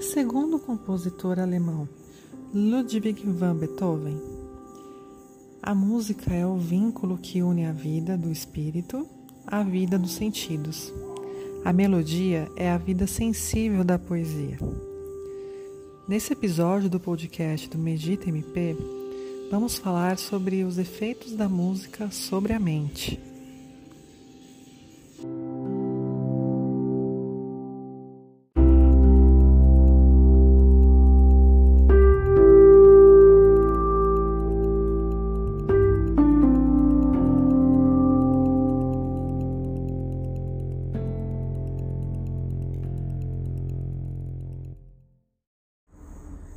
Segundo o compositor alemão Ludwig van Beethoven, a música é o vínculo que une a vida do espírito à vida dos sentidos. A melodia é a vida sensível da poesia. Nesse episódio do podcast do Medita MP, vamos falar sobre os efeitos da música sobre a mente.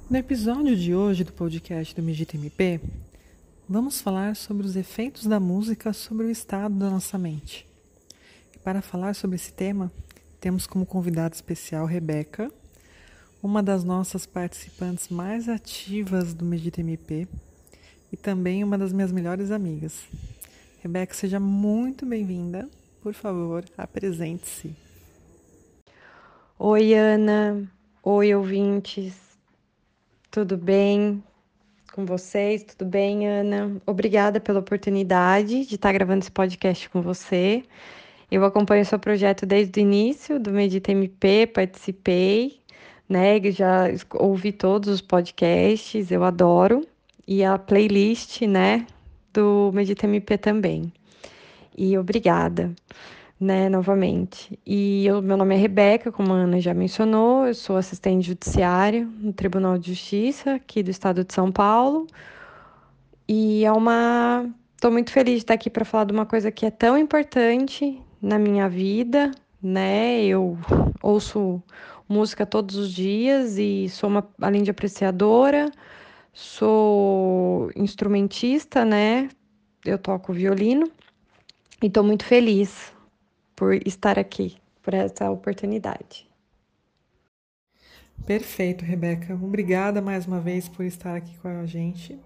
No episódio de hoje do podcast do Medita MP, vamos falar sobre os efeitos da música sobre o estado da nossa mente. E para falar sobre esse tema, temos como convidada especial Rebeca, uma das nossas participantes mais ativas do Medita MP e também uma das minhas melhores amigas. Rebeca, seja muito bem-vinda. Por favor, apresente-se. Oi, Ana. Oi, ouvintes. Tudo bem com vocês? Tudo bem, Ana? Obrigada pela oportunidade de estar gravando esse podcast com você. Eu acompanho o seu projeto desde o início do Medita MP, participei, né? Já ouvi todos os podcasts, eu adoro. E a playlist, né, do Medita MP também. E obrigada né, novamente. E eu, meu nome é Rebeca, como a Ana já mencionou, eu sou assistente judiciário no Tribunal de Justiça aqui do estado de São Paulo. E é uma. Estou muito feliz de estar aqui para falar de uma coisa que é tão importante na minha vida, né? Eu ouço música todos os dias e sou uma, além de apreciadora, sou instrumentista, né? Eu toco violino e estou muito feliz por estar aqui, por essa oportunidade. Perfeito, Rebeca. Obrigada mais uma vez por estar aqui com a gente.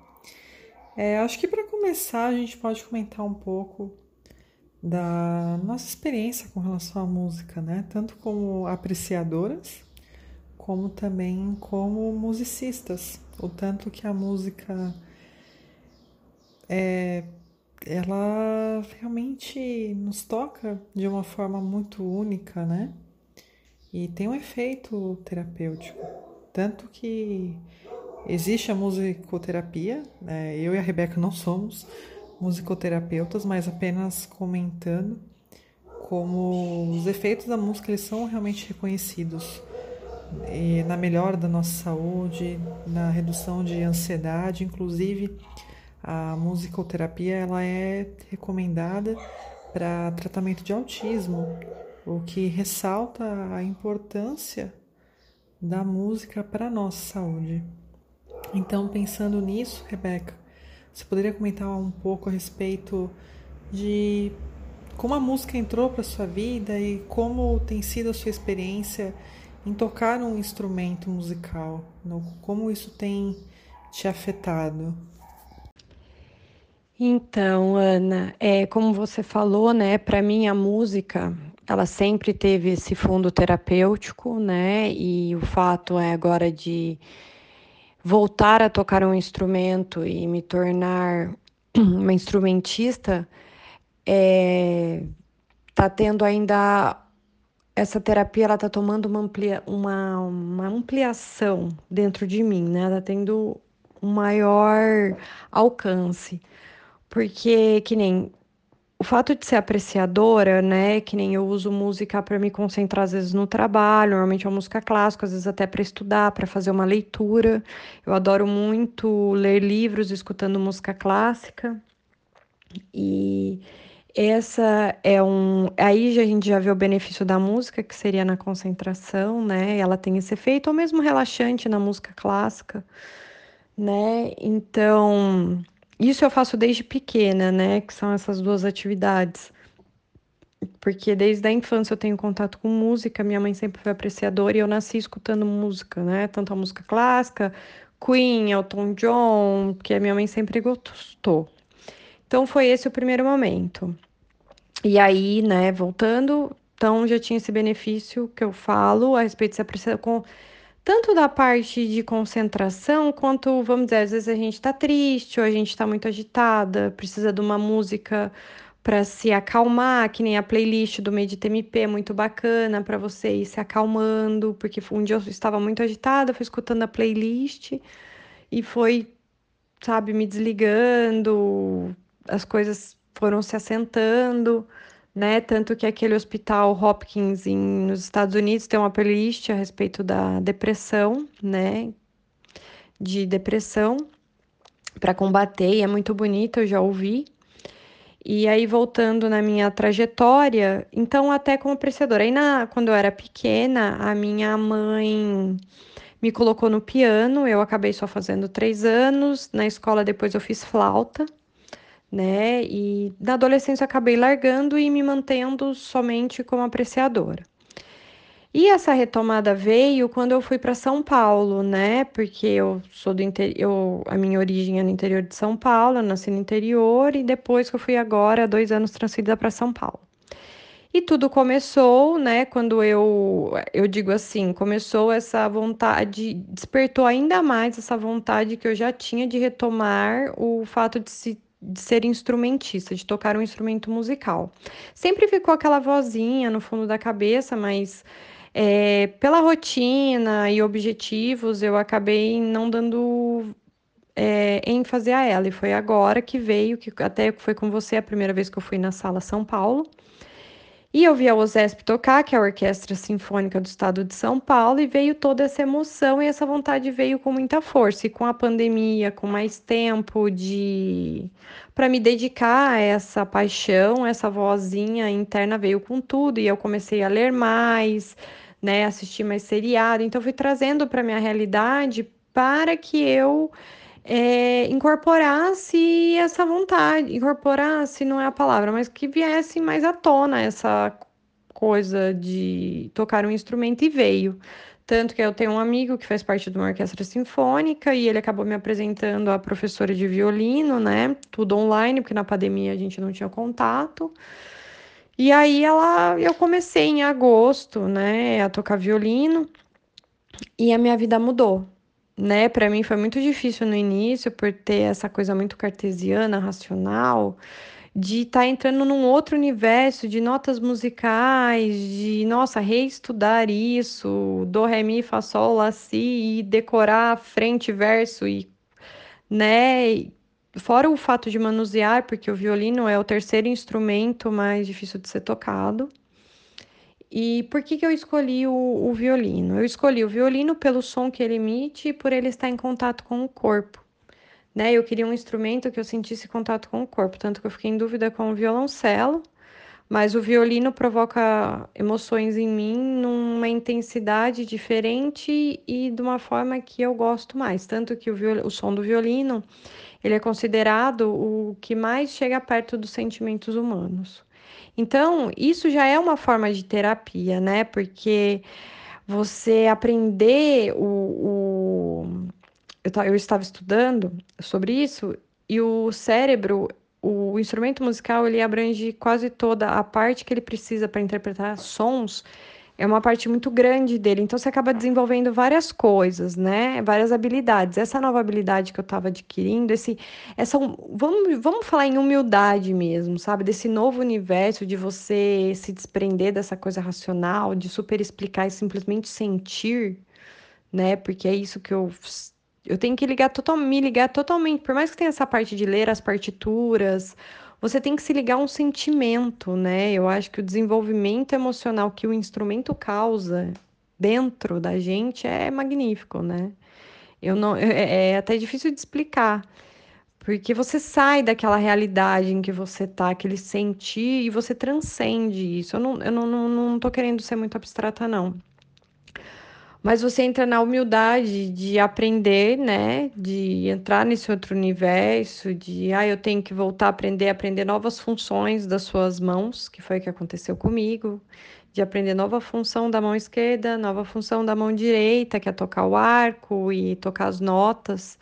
É, acho que para começar a gente pode comentar um pouco da nossa experiência com relação à música, né? Tanto como apreciadoras, como também como musicistas. O tanto que a música é ela realmente nos toca de uma forma muito única, né? E tem um efeito terapêutico. Tanto que existe a musicoterapia, né? eu e a Rebeca não somos musicoterapeutas, mas apenas comentando como os efeitos da música eles são realmente reconhecidos e na melhora da nossa saúde, na redução de ansiedade, inclusive a musicoterapia ela é recomendada para tratamento de autismo, o que ressalta a importância da música para a nossa saúde. Então, pensando nisso, Rebeca, você poderia comentar um pouco a respeito de como a música entrou para sua vida e como tem sido a sua experiência em tocar um instrumento musical, como isso tem te afetado? Então, Ana, é, como você falou, né, para mim a música, ela sempre teve esse fundo terapêutico, né, e o fato é agora de voltar a tocar um instrumento e me tornar uma instrumentista, é, tá tendo ainda essa terapia, ela tá tomando uma, amplia, uma, uma ampliação dentro de mim, né, tá tendo um maior alcance. Porque, que nem o fato de ser apreciadora, né? Que nem eu uso música para me concentrar às vezes no trabalho, normalmente é uma música clássica, às vezes até para estudar, para fazer uma leitura. Eu adoro muito ler livros escutando música clássica. E essa é um. Aí a gente já vê o benefício da música, que seria na concentração, né? Ela tem esse efeito, ou mesmo relaxante na música clássica, né? Então. Isso eu faço desde pequena, né? Que são essas duas atividades. Porque desde a infância eu tenho contato com música, minha mãe sempre foi apreciadora e eu nasci escutando música, né? Tanto a música clássica, Queen, Elton John, que a minha mãe sempre gostou. Então foi esse o primeiro momento. E aí, né, voltando, então já tinha esse benefício que eu falo a respeito de se apreciar com tanto da parte de concentração, quanto, vamos dizer, às vezes a gente está triste ou a gente está muito agitada, precisa de uma música para se acalmar, que nem a playlist do Medita MP é muito bacana para você ir se acalmando, porque um dia eu estava muito agitada, fui escutando a playlist e foi, sabe, me desligando, as coisas foram se assentando né? Tanto que aquele hospital Hopkins em, nos Estados Unidos tem uma playlist a respeito da depressão, né? De depressão para combater, e é muito bonita, eu já ouvi. E aí, voltando na minha trajetória, então, até como apreciadora. Aí, na, quando eu era pequena, a minha mãe me colocou no piano, eu acabei só fazendo três anos. Na escola, depois, eu fiz flauta né? E na adolescência acabei largando e me mantendo somente como apreciadora. E essa retomada veio quando eu fui para São Paulo, né? Porque eu sou do interior, a minha origem é no interior de São Paulo, eu nasci no interior e depois que eu fui agora, dois anos transferida para São Paulo. E tudo começou, né? Quando eu, eu digo assim, começou essa vontade, despertou ainda mais essa vontade que eu já tinha de retomar o fato de se de ser instrumentista, de tocar um instrumento musical. Sempre ficou aquela vozinha no fundo da cabeça, mas é, pela rotina e objetivos eu acabei não dando é, ênfase a ela. E foi agora que veio, que até foi com você a primeira vez que eu fui na sala São Paulo. E eu vi a OSESP tocar, que é a Orquestra Sinfônica do Estado de São Paulo, e veio toda essa emoção e essa vontade veio com muita força. E com a pandemia, com mais tempo de para me dedicar a essa paixão, essa vozinha interna veio com tudo, e eu comecei a ler mais, né, assistir mais seriado. Então fui trazendo para minha realidade para que eu é, incorporasse essa vontade, incorporasse não é a palavra, mas que viesse mais à tona essa coisa de tocar um instrumento e veio. Tanto que eu tenho um amigo que faz parte de uma orquestra sinfônica e ele acabou me apresentando a professora de violino, né? Tudo online, porque na pandemia a gente não tinha contato. E aí ela, eu comecei em agosto, né, a tocar violino e a minha vida mudou né? Para mim foi muito difícil no início por ter essa coisa muito cartesiana, racional, de estar tá entrando num outro universo de notas musicais, de nossa, reestudar isso, do ré mi fá sol lá si e decorar frente verso e né? Fora o fato de manusear, porque o violino é o terceiro instrumento mais difícil de ser tocado. E por que, que eu escolhi o, o, violino? Eu escolhi o violino pelo som que ele emite e por ele estar em contato com o corpo. Né? Eu queria um instrumento que eu sentisse contato com o corpo, tanto que eu fiquei em dúvida com o violoncelo, mas o violino provoca emoções em mim numa intensidade diferente e de uma forma que eu gosto mais. Tanto que o, viol... o som do violino ele é considerado o que mais chega perto dos sentimentos humanos. Então, isso já é uma forma de terapia, né? Porque você aprender o. o... Eu, eu estava estudando sobre isso e o cérebro, o instrumento musical, ele abrange quase toda a parte que ele precisa para interpretar sons é uma parte muito grande dele. Então você acaba desenvolvendo várias coisas, né? Várias habilidades. Essa nova habilidade que eu estava adquirindo, esse, essa, vamos, vamos falar em humildade mesmo, sabe? Desse novo universo de você se desprender dessa coisa racional, de super explicar e simplesmente sentir, né? Porque é isso que eu eu tenho que ligar total, me ligar totalmente, por mais que tenha essa parte de ler as partituras, você tem que se ligar a um sentimento, né? Eu acho que o desenvolvimento emocional que o instrumento causa dentro da gente é magnífico, né? Eu não, é, é até difícil de explicar, porque você sai daquela realidade em que você tá, aquele sentir, e você transcende isso. Eu não, eu não, não, não tô querendo ser muito abstrata, não mas você entra na humildade de aprender, né? De entrar nesse outro universo, de ah, eu tenho que voltar a aprender, aprender novas funções das suas mãos, que foi o que aconteceu comigo, de aprender nova função da mão esquerda, nova função da mão direita, que é tocar o arco e tocar as notas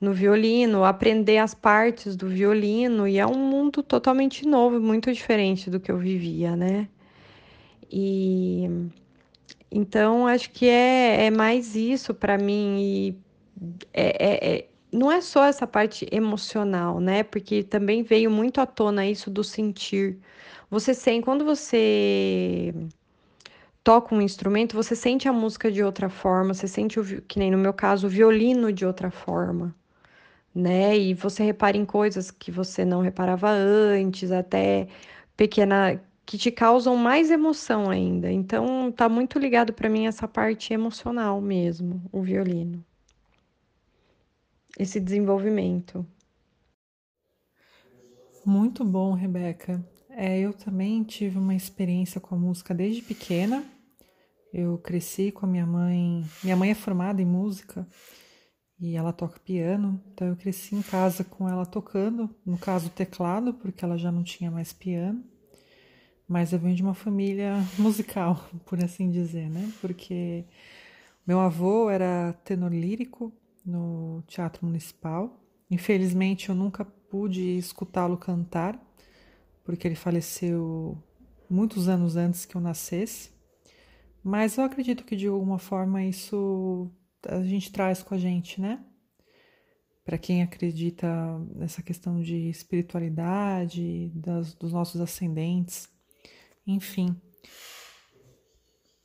no violino, aprender as partes do violino, e é um mundo totalmente novo, muito diferente do que eu vivia, né? E Então, acho que é, é mais isso para mim. E é, é, é, não é só essa parte emocional, né? Porque também veio muito à tona isso do sentir. Você sente, quando você toca um instrumento, você sente a música de outra forma, você sente, o, que nem no meu caso, o violino de outra forma, né? E você repara em coisas que você não reparava antes, até pequena que te causam mais emoção ainda. Então, tá muito ligado para mim essa parte emocional mesmo, o violino. Esse desenvolvimento. Muito bom, Rebeca. É, eu também tive uma experiência com a música desde pequena. Eu cresci com a minha mãe. Minha mãe é formada em música e ela toca piano, então eu cresci em casa com ela tocando, no caso teclado, porque ela já não tinha mais piano. Mas eu venho de uma família musical, por assim dizer, né? Porque meu avô era tenor lírico no Teatro Municipal. Infelizmente eu nunca pude escutá-lo cantar, porque ele faleceu muitos anos antes que eu nascesse. Mas eu acredito que de alguma forma isso a gente traz com a gente, né? Para quem acredita nessa questão de espiritualidade, das, dos nossos ascendentes, enfim.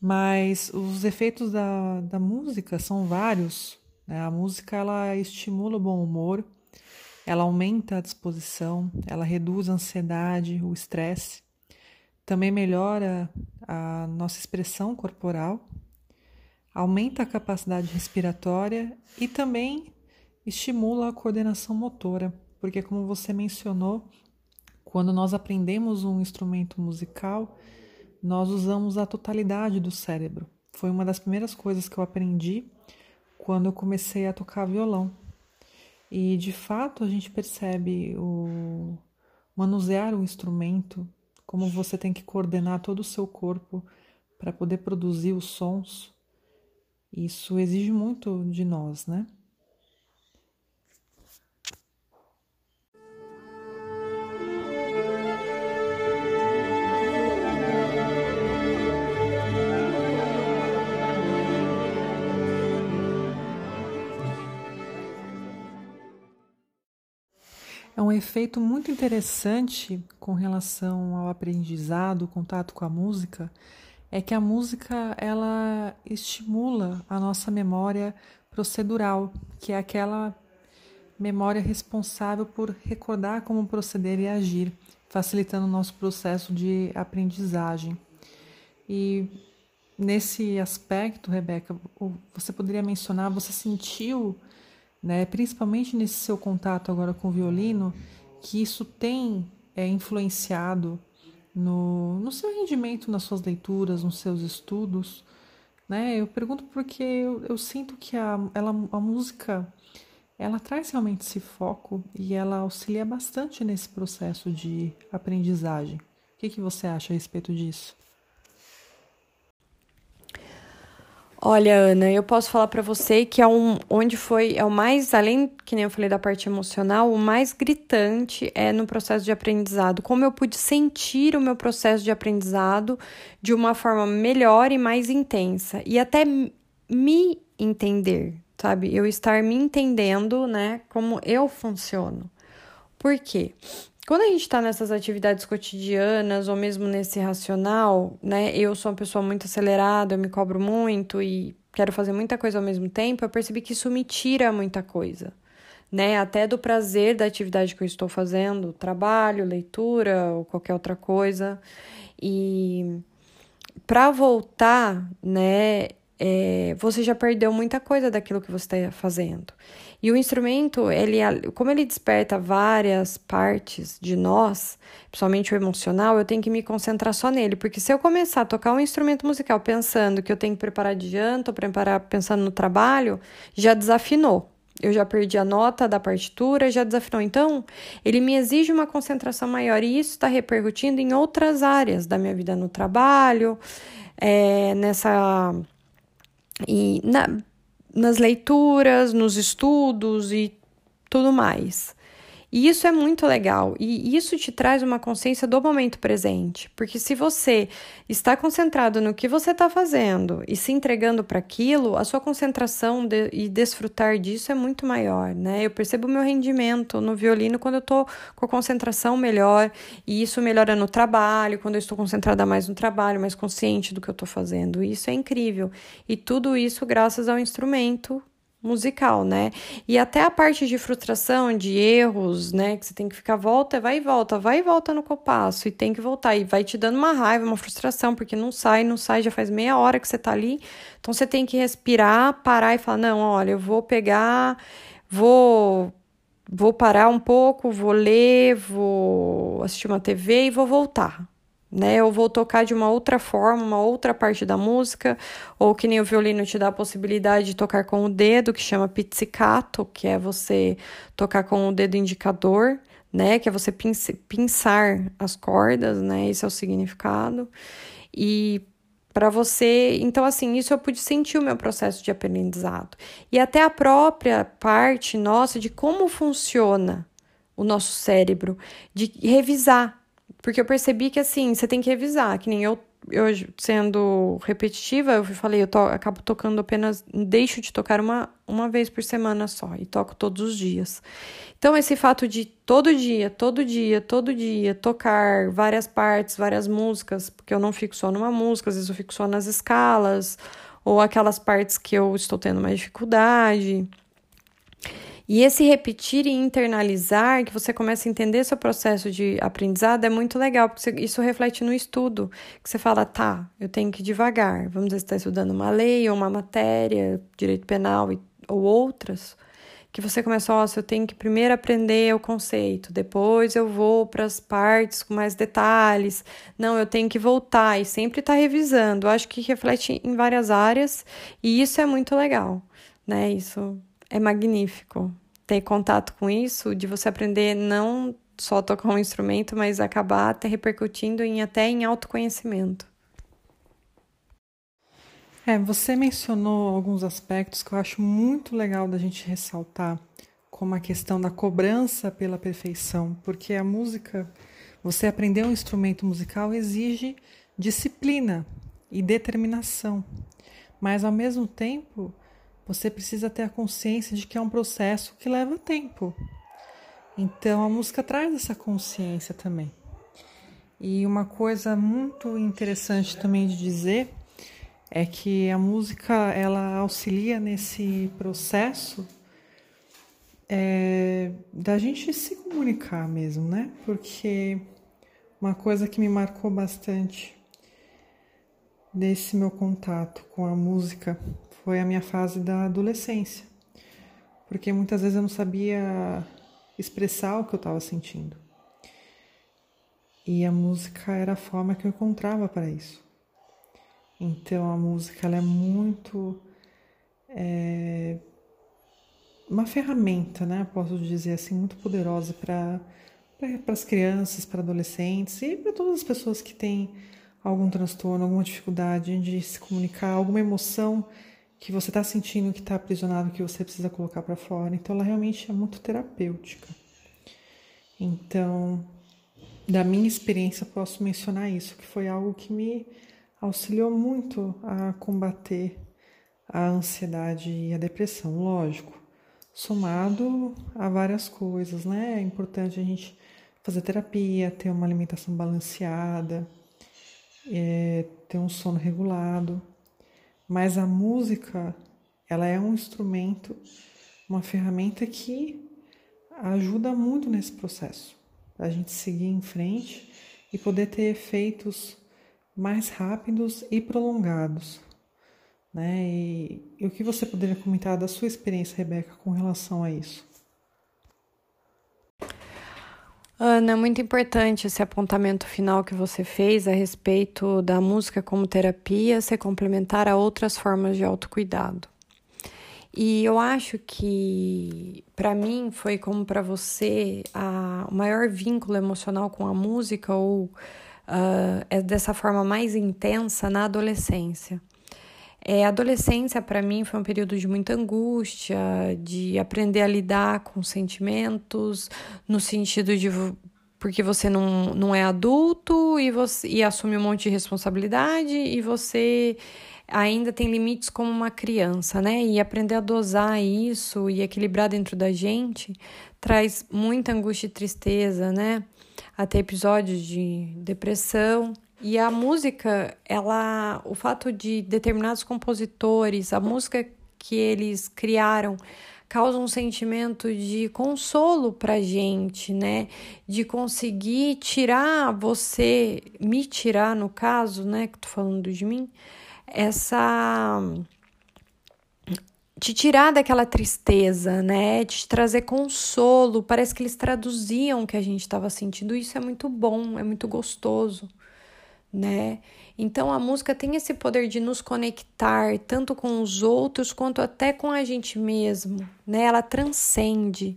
Mas os efeitos da, da música são vários. Né? A música ela estimula o bom humor, ela aumenta a disposição, ela reduz a ansiedade, o estresse, também melhora a nossa expressão corporal, aumenta a capacidade respiratória e também estimula a coordenação motora, porque, como você mencionou, quando nós aprendemos um instrumento musical, nós usamos a totalidade do cérebro. Foi uma das primeiras coisas que eu aprendi quando eu comecei a tocar violão. E de fato a gente percebe o manusear o instrumento, como você tem que coordenar todo o seu corpo para poder produzir os sons. Isso exige muito de nós, né? É um efeito muito interessante com relação ao aprendizado, contato com a música, é que a música ela estimula a nossa memória procedural, que é aquela memória responsável por recordar como proceder e agir, facilitando o nosso processo de aprendizagem. E nesse aspecto, Rebeca, você poderia mencionar, você sentiu né? Principalmente nesse seu contato agora com o violino, que isso tem é, influenciado no, no seu rendimento nas suas leituras, nos seus estudos, né? Eu pergunto porque eu, eu sinto que a, ela, a música ela traz realmente esse foco e ela auxilia bastante nesse processo de aprendizagem. O que, que você acha a respeito disso? Olha, Ana, eu posso falar para você que é um, onde foi, é o mais, além que nem eu falei da parte emocional, o mais gritante é no processo de aprendizado. Como eu pude sentir o meu processo de aprendizado de uma forma melhor e mais intensa e até me entender, sabe? Eu estar me entendendo, né, como eu funciono. Por quê? Quando a gente está nessas atividades cotidianas ou mesmo nesse racional, né? Eu sou uma pessoa muito acelerada, eu me cobro muito e quero fazer muita coisa ao mesmo tempo, eu percebi que isso me tira muita coisa, né? Até do prazer da atividade que eu estou fazendo, trabalho, leitura ou qualquer outra coisa. E para voltar, né, é, você já perdeu muita coisa daquilo que você está fazendo. E o instrumento, ele, como ele desperta várias partes de nós, principalmente o emocional, eu tenho que me concentrar só nele, porque se eu começar a tocar um instrumento musical pensando que eu tenho que preparar de janta, ou preparar pensando no trabalho, já desafinou. Eu já perdi a nota da partitura, já desafinou. Então, ele me exige uma concentração maior e isso está repercutindo em outras áreas da minha vida no trabalho, é, nessa e na, nas leituras, nos estudos e tudo mais. E isso é muito legal. E isso te traz uma consciência do momento presente. Porque se você está concentrado no que você está fazendo e se entregando para aquilo, a sua concentração de, e desfrutar disso é muito maior, né? Eu percebo o meu rendimento no violino quando eu estou com a concentração melhor. E isso melhora no trabalho, quando eu estou concentrada mais no trabalho, mais consciente do que eu estou fazendo. Isso é incrível. E tudo isso graças ao instrumento musical, né? E até a parte de frustração, de erros, né? Que você tem que ficar volta, vai e volta, vai e volta no compasso e tem que voltar. E vai te dando uma raiva, uma frustração, porque não sai, não sai, já faz meia hora que você tá ali. Então você tem que respirar, parar e falar: não, olha, eu vou pegar, vou. Vou parar um pouco, vou ler, vou assistir uma TV e vou voltar né? Eu vou tocar de uma outra forma, uma outra parte da música, ou que nem o violino te dá a possibilidade de tocar com o dedo, que chama pizzicato, que é você tocar com o dedo indicador, né? Que é você pinçar as cordas, né? Esse é o significado. E para você, então assim, isso eu pude sentir o meu processo de aprendizado. E até a própria parte nossa de como funciona o nosso cérebro, de revisar porque eu percebi que assim, você tem que revisar, que nem eu, eu sendo repetitiva, eu falei, eu to, acabo tocando apenas, deixo de tocar uma, uma vez por semana só e toco todos os dias. Então, esse fato de todo dia, todo dia, todo dia tocar várias partes, várias músicas, porque eu não fico só numa música, às vezes eu fico só nas escalas, ou aquelas partes que eu estou tendo mais dificuldade. E esse repetir e internalizar, que você começa a entender seu processo de aprendizado, é muito legal, porque isso reflete no estudo. Que você fala, tá, eu tenho que ir devagar. Vamos dizer, você está estudando uma lei ou uma matéria, direito penal ou outras, que você começa, ó, eu tenho que primeiro aprender o conceito, depois eu vou para as partes com mais detalhes. Não, eu tenho que voltar e sempre estar tá revisando. Acho que reflete em várias áreas e isso é muito legal, né? Isso é magnífico ter contato com isso, de você aprender não só tocar um instrumento, mas acabar até repercutindo em até em autoconhecimento. É, você mencionou alguns aspectos que eu acho muito legal da gente ressaltar, como a questão da cobrança pela perfeição, porque a música, você aprender um instrumento musical exige disciplina e determinação, mas ao mesmo tempo você precisa ter a consciência de que é um processo que leva tempo. Então a música traz essa consciência também. E uma coisa muito interessante também de dizer é que a música ela auxilia nesse processo é, da gente se comunicar mesmo, né? Porque uma coisa que me marcou bastante desse meu contato com a música foi a minha fase da adolescência, porque muitas vezes eu não sabia expressar o que eu estava sentindo. E a música era a forma que eu encontrava para isso. Então a música ela é muito é, uma ferramenta, né? Posso dizer assim, muito poderosa para para as crianças, para adolescentes e para todas as pessoas que têm algum transtorno, alguma dificuldade de se comunicar, alguma emoção que você está sentindo que está aprisionado, que você precisa colocar para fora. Então, ela realmente é muito terapêutica. Então, da minha experiência, posso mencionar isso, que foi algo que me auxiliou muito a combater a ansiedade e a depressão, lógico, somado a várias coisas, né? É importante a gente fazer terapia, ter uma alimentação balanceada, é, ter um sono regulado. Mas a música, ela é um instrumento, uma ferramenta que ajuda muito nesse processo, a gente seguir em frente e poder ter efeitos mais rápidos e prolongados. Né? E, e o que você poderia comentar da sua experiência, Rebeca, com relação a isso? Ana, muito importante esse apontamento final que você fez a respeito da música como terapia ser complementar a outras formas de autocuidado. E eu acho que para mim foi como para você a, o maior vínculo emocional com a música ou uh, é dessa forma mais intensa na adolescência. É, adolescência, para mim, foi um período de muita angústia, de aprender a lidar com sentimentos, no sentido de porque você não, não é adulto e você e assume um monte de responsabilidade e você ainda tem limites como uma criança, né? E aprender a dosar isso e equilibrar dentro da gente traz muita angústia e tristeza, né? Até episódios de depressão. E a música, ela, o fato de determinados compositores, a música que eles criaram causa um sentimento de consolo pra gente, né? De conseguir tirar você, me tirar no caso, né, que tô falando de mim, essa te tirar daquela tristeza, né? Te trazer consolo. Parece que eles traduziam o que a gente estava sentindo. Isso é muito bom, é muito gostoso, né? Então a música tem esse poder de nos conectar tanto com os outros quanto até com a gente mesmo, né? Ela transcende,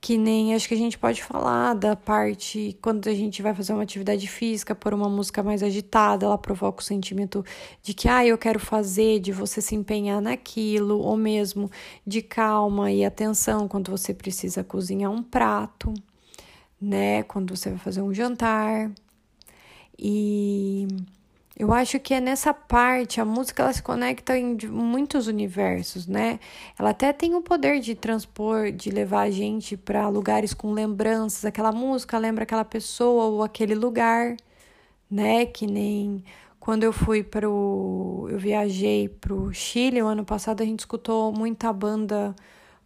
que nem acho que a gente pode falar da parte quando a gente vai fazer uma atividade física por uma música mais agitada, ela provoca o sentimento de que ah, eu quero fazer, de você se empenhar naquilo, ou mesmo de calma e atenção quando você precisa cozinhar um prato, né? Quando você vai fazer um jantar. E eu acho que é nessa parte, a música ela se conecta em muitos universos, né? Ela até tem o poder de transpor, de levar a gente para lugares com lembranças. Aquela música lembra aquela pessoa ou aquele lugar, né? Que nem quando eu fui para o. Eu viajei para o Chile o ano passado, a gente escutou muita banda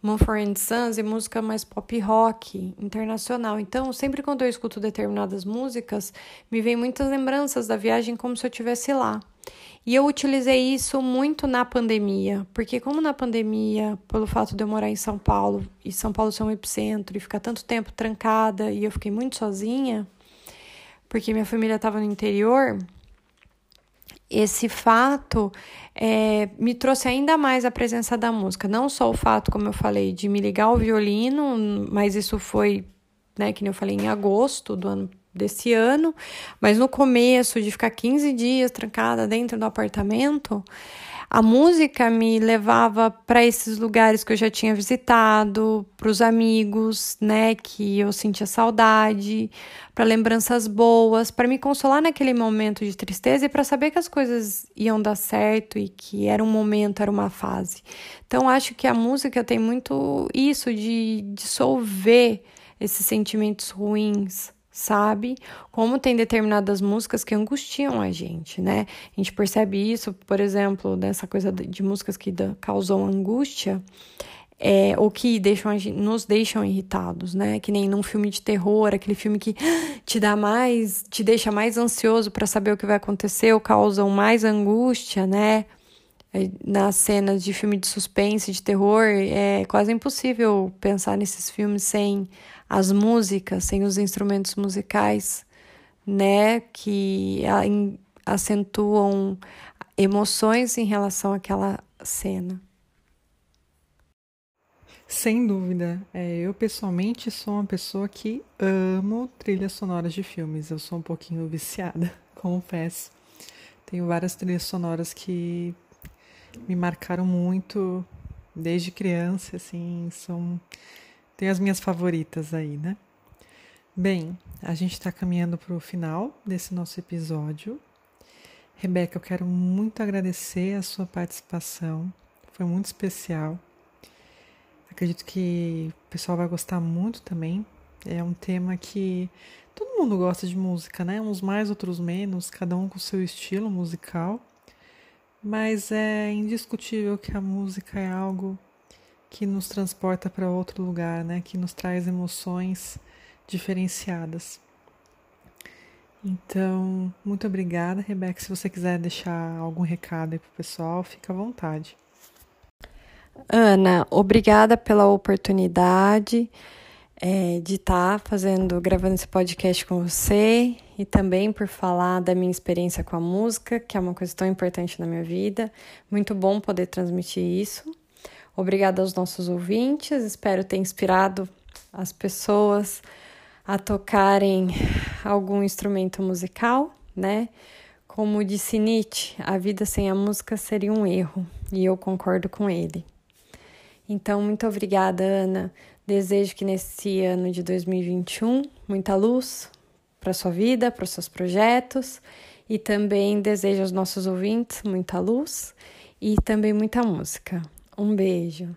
Mumford Sons e música mais pop rock internacional. Então, sempre quando eu escuto determinadas músicas, me vem muitas lembranças da viagem como se eu estivesse lá. E eu utilizei isso muito na pandemia, porque como na pandemia, pelo fato de eu morar em São Paulo e São Paulo ser um epicentro e ficar tanto tempo trancada e eu fiquei muito sozinha, porque minha família estava no interior, esse fato é, me trouxe ainda mais a presença da música. Não só o fato, como eu falei, de me ligar ao violino, mas isso foi, né, que eu falei, em agosto do ano desse ano, mas no começo de ficar 15 dias trancada dentro do apartamento, a música me levava para esses lugares que eu já tinha visitado, para os amigos, né, que eu sentia saudade, para lembranças boas, para me consolar naquele momento de tristeza e para saber que as coisas iam dar certo e que era um momento, era uma fase. Então acho que a música tem muito isso de dissolver esses sentimentos ruins, sabe? Como tem determinadas músicas que angustiam a gente, né? A gente percebe isso, por exemplo, dessa coisa de músicas que causam angústia. É, ou que deixam, nos deixam irritados, né? Que nem num filme de terror, aquele filme que te dá mais, te deixa mais ansioso para saber o que vai acontecer, ou causam mais angústia, né? É, nas cenas de filme de suspense, de terror, é quase impossível pensar nesses filmes sem as músicas, sem os instrumentos musicais, né, que acentuam emoções em relação àquela cena. Sem dúvida. É, eu pessoalmente sou uma pessoa que amo trilhas sonoras de filmes. Eu sou um pouquinho viciada, confesso. Tenho várias trilhas sonoras que me marcaram muito desde criança, assim, são tem as minhas favoritas aí, né? Bem, a gente está caminhando para o final desse nosso episódio. Rebeca, eu quero muito agradecer a sua participação, foi muito especial. Acredito que o pessoal vai gostar muito também. É um tema que todo mundo gosta de música, né? Uns mais, outros menos, cada um com seu estilo musical. Mas é indiscutível que a música é algo que nos transporta para outro lugar, né? Que nos traz emoções diferenciadas. Então, muito obrigada, Rebeca. Se você quiser deixar algum recado aí pro pessoal, fica à vontade. Ana, obrigada pela oportunidade é, de estar tá fazendo, gravando esse podcast com você e também por falar da minha experiência com a música, que é uma coisa tão importante na minha vida. Muito bom poder transmitir isso. Obrigada aos nossos ouvintes, espero ter inspirado as pessoas a tocarem algum instrumento musical, né? Como disse Nietzsche, a vida sem a música seria um erro, e eu concordo com ele. Então, muito obrigada, Ana. Desejo que nesse ano de 2021 muita luz para sua vida, para os seus projetos e também desejo aos nossos ouvintes muita luz e também muita música. Um beijo.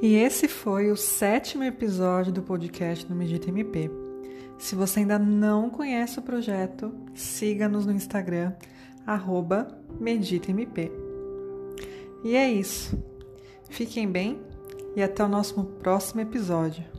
E esse foi o sétimo episódio do podcast do Medita MP. Se você ainda não conhece o projeto, siga-nos no Instagram, MeditaMP. E é isso. Fiquem bem e até o nosso próximo episódio.